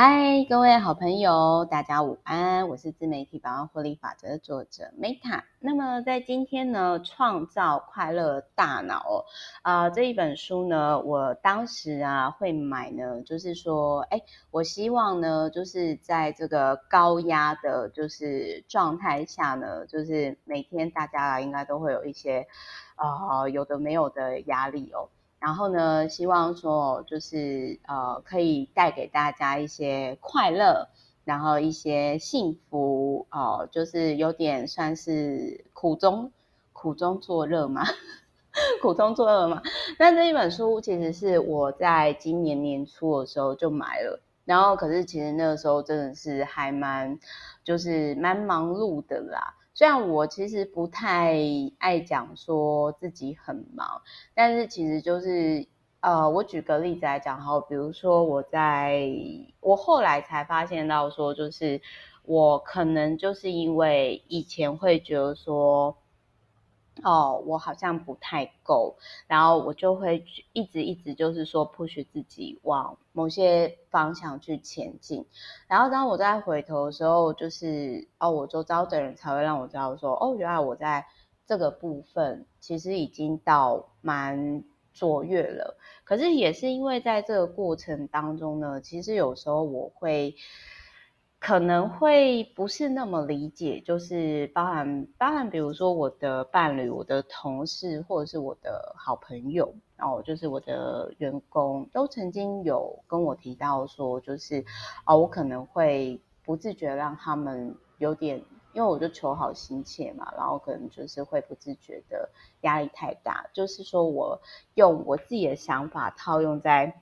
嗨，各位好朋友，大家午安！我是自媒体百万获利法则的作者 Meta。那么在今天呢，创造快乐大脑啊、呃、这一本书呢，我当时啊会买呢，就是说，哎，我希望呢，就是在这个高压的，就是状态下呢，就是每天大家应该都会有一些啊、有的没有的压力哦。然后呢，希望说就是呃，可以带给大家一些快乐，然后一些幸福哦、呃，就是有点算是苦中苦中作乐嘛，苦中作乐嘛。那这一本书其实是我在今年年初的时候就买了，然后可是其实那个时候真的是还蛮就是蛮忙碌的啦。虽然我其实不太爱讲说自己很忙，但是其实就是呃，我举个例子来讲哈，比如说我在我后来才发现到说，就是我可能就是因为以前会觉得说。哦，我好像不太够，然后我就会一直一直就是说 push 自己往某些方向去前进，然后当我再回头的时候，就是哦，我周遭的人才会让我知道说，哦，原来我在这个部分其实已经到蛮卓越了，可是也是因为在这个过程当中呢，其实有时候我会。可能会不是那么理解，就是包含包含，比如说我的伴侣、我的同事，或者是我的好朋友，哦，就是我的员工，都曾经有跟我提到说，就是哦，我可能会不自觉让他们有点，因为我就求好心切嘛，然后可能就是会不自觉的压力太大，就是说我用我自己的想法套用在。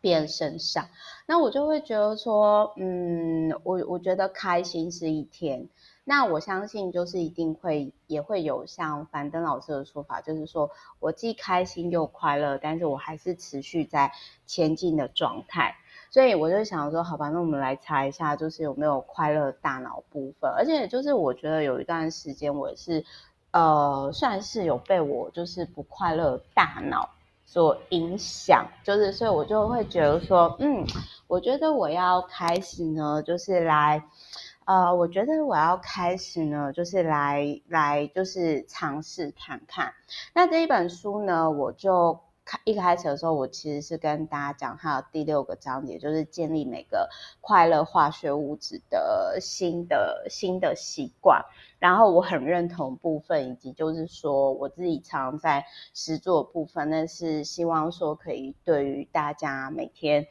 别人身上，那我就会觉得说，嗯，我我觉得开心是一天，那我相信就是一定会也会有像樊登老师的说法，就是说我既开心又快乐，但是我还是持续在前进的状态，所以我就想说，好吧，那我们来查一下，就是有没有快乐大脑部分，而且就是我觉得有一段时间我是，呃，算是有被我就是不快乐大脑。所影响，就是所以我就会觉得说，嗯，我觉得我要开始呢，就是来，呃，我觉得我要开始呢，就是来来，就是尝试看看。那这一本书呢，我就开一开始的时候，我其实是跟大家讲它的第六个章节，就是建立每个快乐化学物质的新的新的习惯。然后我很认同部分，以及就是说我自己常在实作部分，那是希望说可以对于大家每天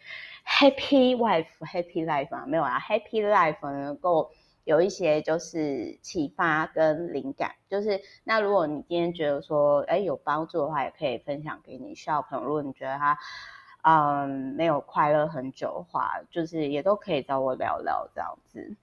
happy wife happy life 啊，没有啊 happy life 能够有一些就是启发跟灵感。就是那如果你今天觉得说哎有帮助的话，也可以分享给你需要朋友。如果你觉得他嗯没有快乐很久的话，就是也都可以找我聊聊这样子。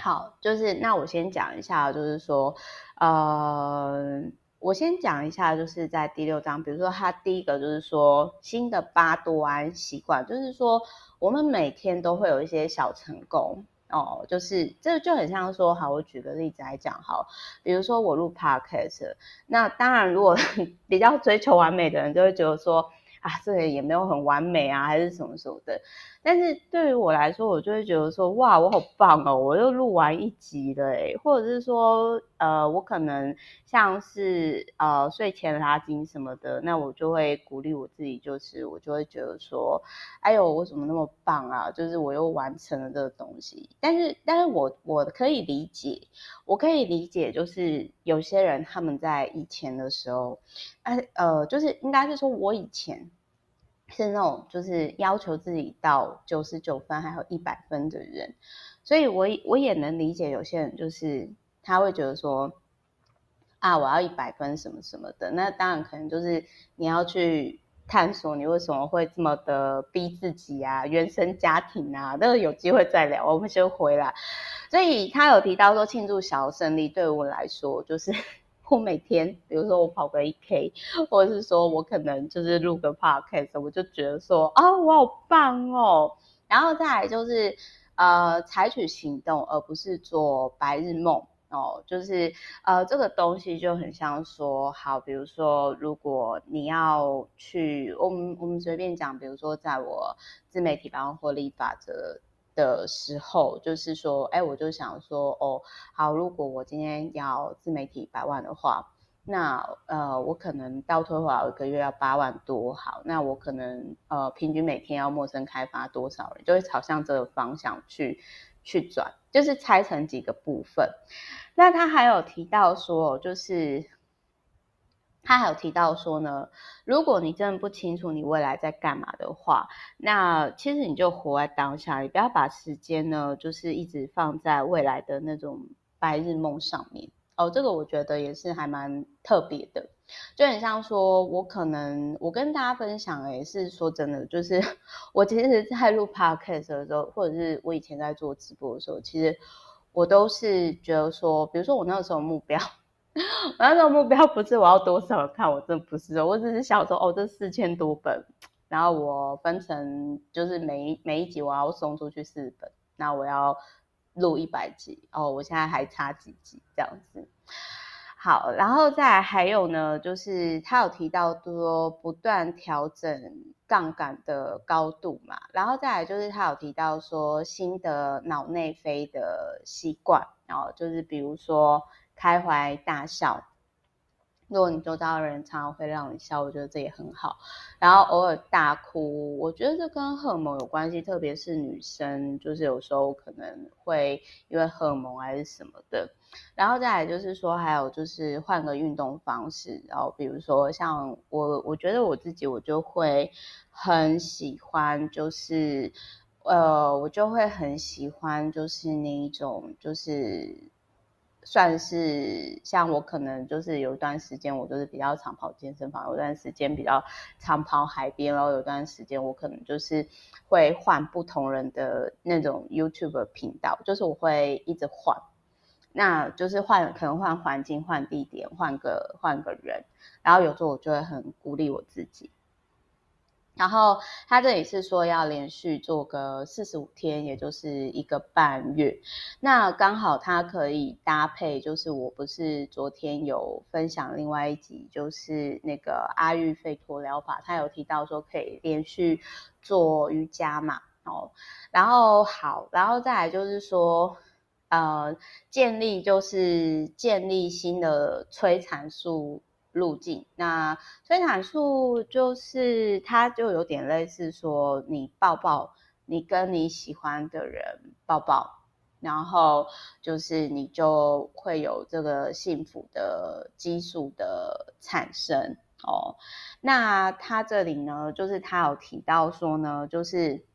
好，就是那我先讲一下，就是说，呃，我先讲一下，就是在第六章，比如说它第一个就是说新的八多安习惯，就是说我们每天都会有一些小成功哦，就是这就很像说，好，我举个例子来讲，好，比如说我录 podcast，那当然如果 比较追求完美的人就会觉得说，啊，这个也没有很完美啊，还是什么什么的。但是对于我来说，我就会觉得说，哇，我好棒哦，我又录完一集了诶，或者是说，呃，我可能像是呃睡前拉筋什么的，那我就会鼓励我自己，就是我就会觉得说，哎呦，我怎么那么棒啊？就是我又完成了这个东西。但是，但是我我可以理解，我可以理解，就是有些人他们在以前的时候，呃，就是应该是说我以前。是那种就是要求自己到九十九分，还有一百分的人，所以我我也能理解有些人就是他会觉得说啊，我要一百分什么什么的。那当然可能就是你要去探索你为什么会这么的逼自己啊，原生家庭啊，那有机会再聊，我们先回来。所以他有提到说庆祝小胜利，对我来说就是。我每天，比如说我跑个一 K，或者是说我可能就是录个 Podcast，我就觉得说啊、我好棒哦。然后再来就是呃，采取行动，而不是做白日梦哦，就是呃，这个东西就很像说，好，比如说，如果你要去，我们我们随便讲，比如说，在我自媒体百万获利法则的时候，就是说，哎，我就想说，哦，好，如果我今天要自媒体百万的话，那呃，我可能倒推回来，我一个月要八万多，好，那我可能呃，平均每天要陌生开发多少人，就会朝向这个方向去去转，就是拆成几个部分。那他还有提到说，就是他还有提到说呢，如果你真的不清楚你未来在干嘛的话，那其实你就活在当下，你不要把时间呢，就是一直放在未来的那种白日梦上面。哦，这个我觉得也是还蛮特别的，就很像说，我可能我跟大家分享，也是说真的，就是 我其实，在录 podcast 的时候，或者是我以前在做直播的时候，其实我都是觉得说，比如说我那个时候目标，我那时候目标不是我要多少看，我真的不是，我只是想说，哦，这四千多本，然后我分成就是每一每一集我要送出去四本，那我要。录一百集哦，我现在还差几集这样子。好，然后再来还有呢，就是他有提到说不断调整杠杆的高度嘛，然后再来就是他有提到说新的脑内啡的习惯，然后就是比如说开怀大笑。如果你周遭的人常常会让你笑，我觉得这也很好。然后偶尔大哭，我觉得这跟荷尔蒙有关系，特别是女生，就是有时候可能会因为荷尔蒙还是什么的。然后再来就是说，还有就是换个运动方式，然后比如说像我，我觉得我自己我就会很喜欢，就是呃，我就会很喜欢就是那一种就是。算是像我可能就是有一段时间我就是比较常跑健身房，有一段时间比较常跑海边，然后有一段时间我可能就是会换不同人的那种 YouTube 频道，就是我会一直换，那就是换可能换环境、换地点、换个换个人，然后有时候我就会很鼓励我自己。然后他这里是说要连续做个四十五天，也就是一个半月。那刚好他可以搭配，就是我不是昨天有分享另外一集，就是那个阿育吠陀疗法，他有提到说可以连续做瑜伽嘛。哦，然后好，然后再来就是说，呃，建立就是建立新的催产素。路径，那催产素就是它就有点类似说，你抱抱你跟你喜欢的人抱抱，然后就是你就会有这个幸福的激素的产生哦。那他这里呢，就是他有提到说呢，就是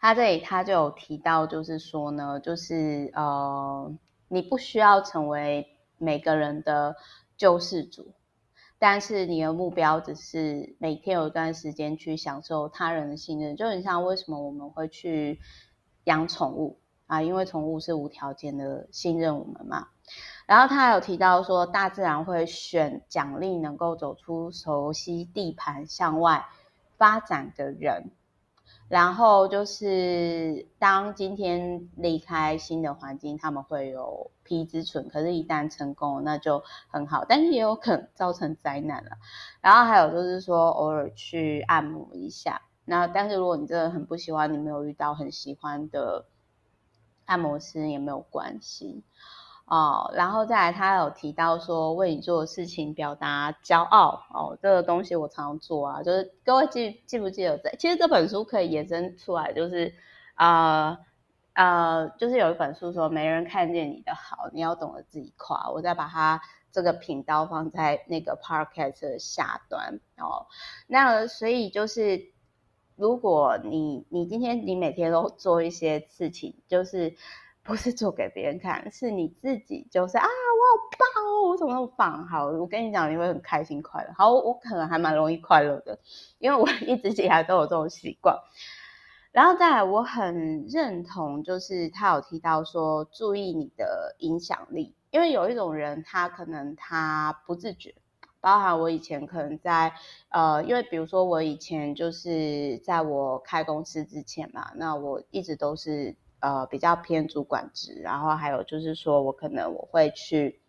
他这里他就有提到，就是说呢，就是呃，你不需要成为每个人的。救世主，但是你的目标只是每天有一段时间去享受他人的信任，就很像为什么我们会去养宠物啊？因为宠物是无条件的信任我们嘛。然后他还有提到说，大自然会选奖励能够走出熟悉地盘向外发展的人。然后就是，当今天离开新的环境，他们会有皮质醇，可是，一旦成功，那就很好，但是也有可能造成灾难了。然后还有就是说，偶尔去按摩一下。那但是如果你真的很不喜欢，你没有遇到很喜欢的按摩师，也没有关系。哦，然后再来，他有提到说，为你做的事情表达骄傲哦，这个东西我常常做啊，就是各位记记不记得在？其实这本书可以延伸出来，就是呃呃，就是有一本书说，没人看见你的好，你要懂得自己夸。我再把它这个频道放在那个 podcast 的下端哦。那所以就是，如果你你今天你每天都做一些事情，就是。不是做给别人看，是你自己，就是啊，我好棒哦，我怎么那么棒？好，我跟你讲，你会很开心快乐。好，我可能还蛮容易快乐的，因为我 一直以来都有这种习惯。然后再来，我很认同，就是他有提到说，注意你的影响力，因为有一种人，他可能他不自觉，包含我以前可能在呃，因为比如说我以前就是在我开公司之前嘛，那我一直都是。呃比较偏主管职，然后还有就是说我可能我会去。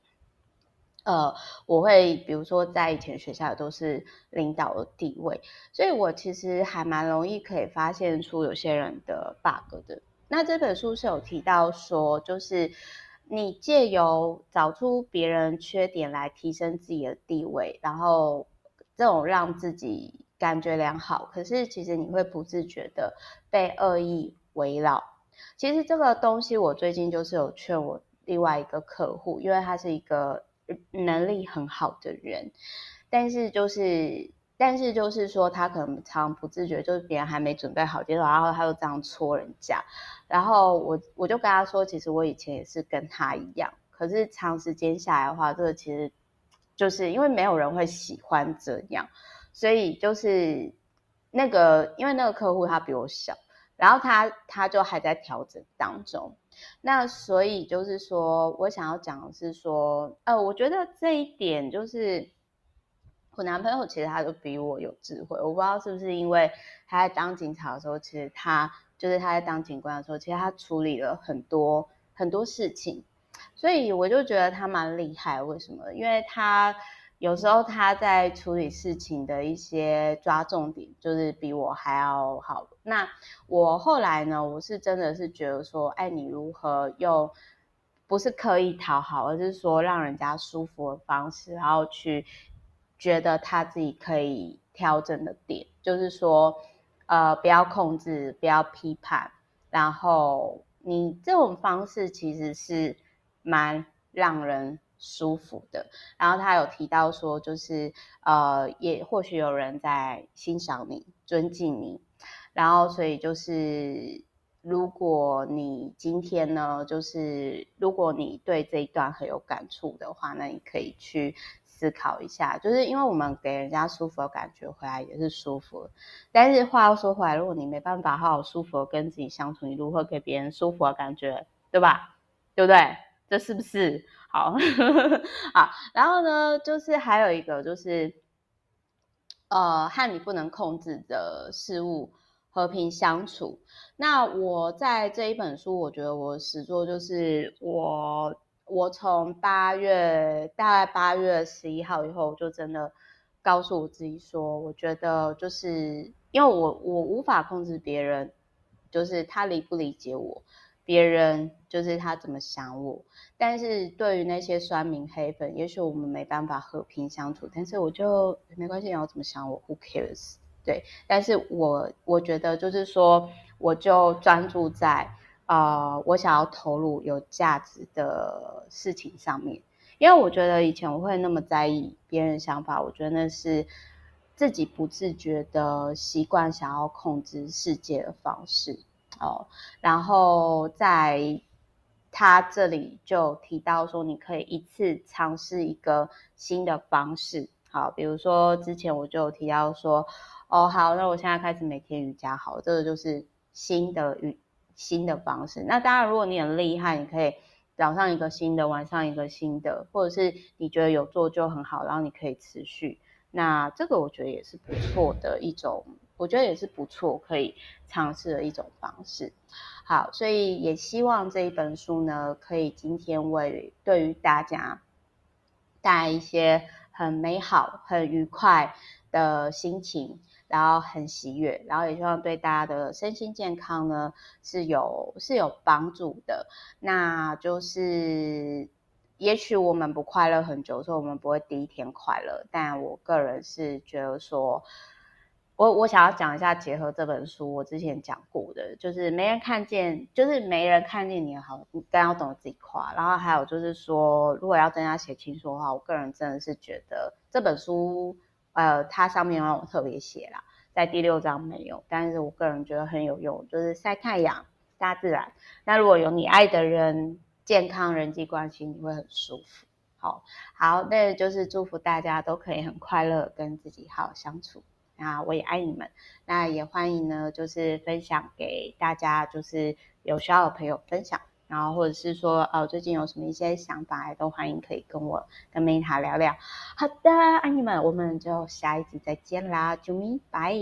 呃，我会比如说在以前学校都是领导的地位，所以我其实还蛮容易可以发现出有些人的 bug 的。那这本书是有提到说，就是你借由找出别人缺点来提升自己的地位，然后这种让自己感觉良好，可是其实你会不自觉的被恶意围绕。其实这个东西我最近就是有劝我另外一个客户，因为他是一个。能力很好的人，但是就是，但是就是说，他可能常不自觉，就是别人还没准备好接受，然后他就这样戳人家。然后我我就跟他说，其实我以前也是跟他一样，可是长时间下来的话，这个其实就是因为没有人会喜欢这样，所以就是那个，因为那个客户他比我小，然后他他就还在调整当中。那所以就是说，我想要讲的是说，呃，我觉得这一点就是我男朋友其实他都比我有智慧，我不知道是不是因为他在当警察的时候，其实他就是他在当警官的时候，其实他处理了很多很多事情，所以我就觉得他蛮厉害。为什么？因为他。有时候他在处理事情的一些抓重点，就是比我还要好。那我后来呢，我是真的是觉得说，哎，你如何用不是刻意讨好，而是说让人家舒服的方式，然后去觉得他自己可以调整的点，就是说，呃，不要控制，不要批判，然后你这种方式其实是蛮让人。舒服的，然后他有提到说，就是呃，也或许有人在欣赏你、尊敬你，然后所以就是，如果你今天呢，就是如果你对这一段很有感触的话，那你可以去思考一下，就是因为我们给人家舒服的感觉回来也是舒服，但是话又说回来，如果你没办法好好舒服的跟自己相处，你如何给别人舒服的感觉，对吧？对不对？这是不是？好，好，然后呢，就是还有一个就是，呃，和你不能控制的事物和平相处。那我在这一本书，我觉得我始作就是我，我从八月大概八月十一号以后，就真的告诉我自己说，我觉得就是因为我我无法控制别人，就是他理不理解我。别人就是他怎么想我，但是对于那些酸民黑粉，也许我们没办法和平相处，但是我就没关系，你要怎么想我，Who cares？对，但是我我觉得就是说，我就专注在呃，我想要投入有价值的事情上面，因为我觉得以前我会那么在意别人想法，我觉得那是自己不自觉的习惯想要控制世界的方式。哦，然后在他这里就提到说，你可以一次尝试一个新的方式。好，比如说之前我就提到说，哦，好，那我现在开始每天瑜伽，好，这个就是新的瑜新的方式。那当然，如果你很厉害，你可以早上一个新的，晚上一个新的，或者是你觉得有做就很好，然后你可以持续。那这个我觉得也是不错的一种。我觉得也是不错，可以尝试的一种方式。好，所以也希望这一本书呢，可以今天为对于大家带来一些很美好、很愉快的心情，然后很喜悦，然后也希望对大家的身心健康呢是有是有帮助的。那就是，也许我们不快乐很久，所以我们不会第一天快乐，但我个人是觉得说。我我想要讲一下，结合这本书，我之前讲过的，就是没人看见，就是没人看见你的好，你更要懂得自己夸。然后还有就是说，如果要增加写情书的话，我个人真的是觉得这本书，呃，它上面让我特别写啦，在第六章没有，但是我个人觉得很有用，就是晒太阳，大自然。那如果有你爱的人，健康人际关系，你会很舒服。好，好，那就是祝福大家都可以很快乐，跟自己好好相处。那，我也爱你们。那也欢迎呢，就是分享给大家，就是有需要的朋友分享，然后或者是说，呃，最近有什么一些想法，都欢迎可以跟我跟 Meta 聊聊。好的，爱你们，我们就下一集再见啦，啾咪，拜。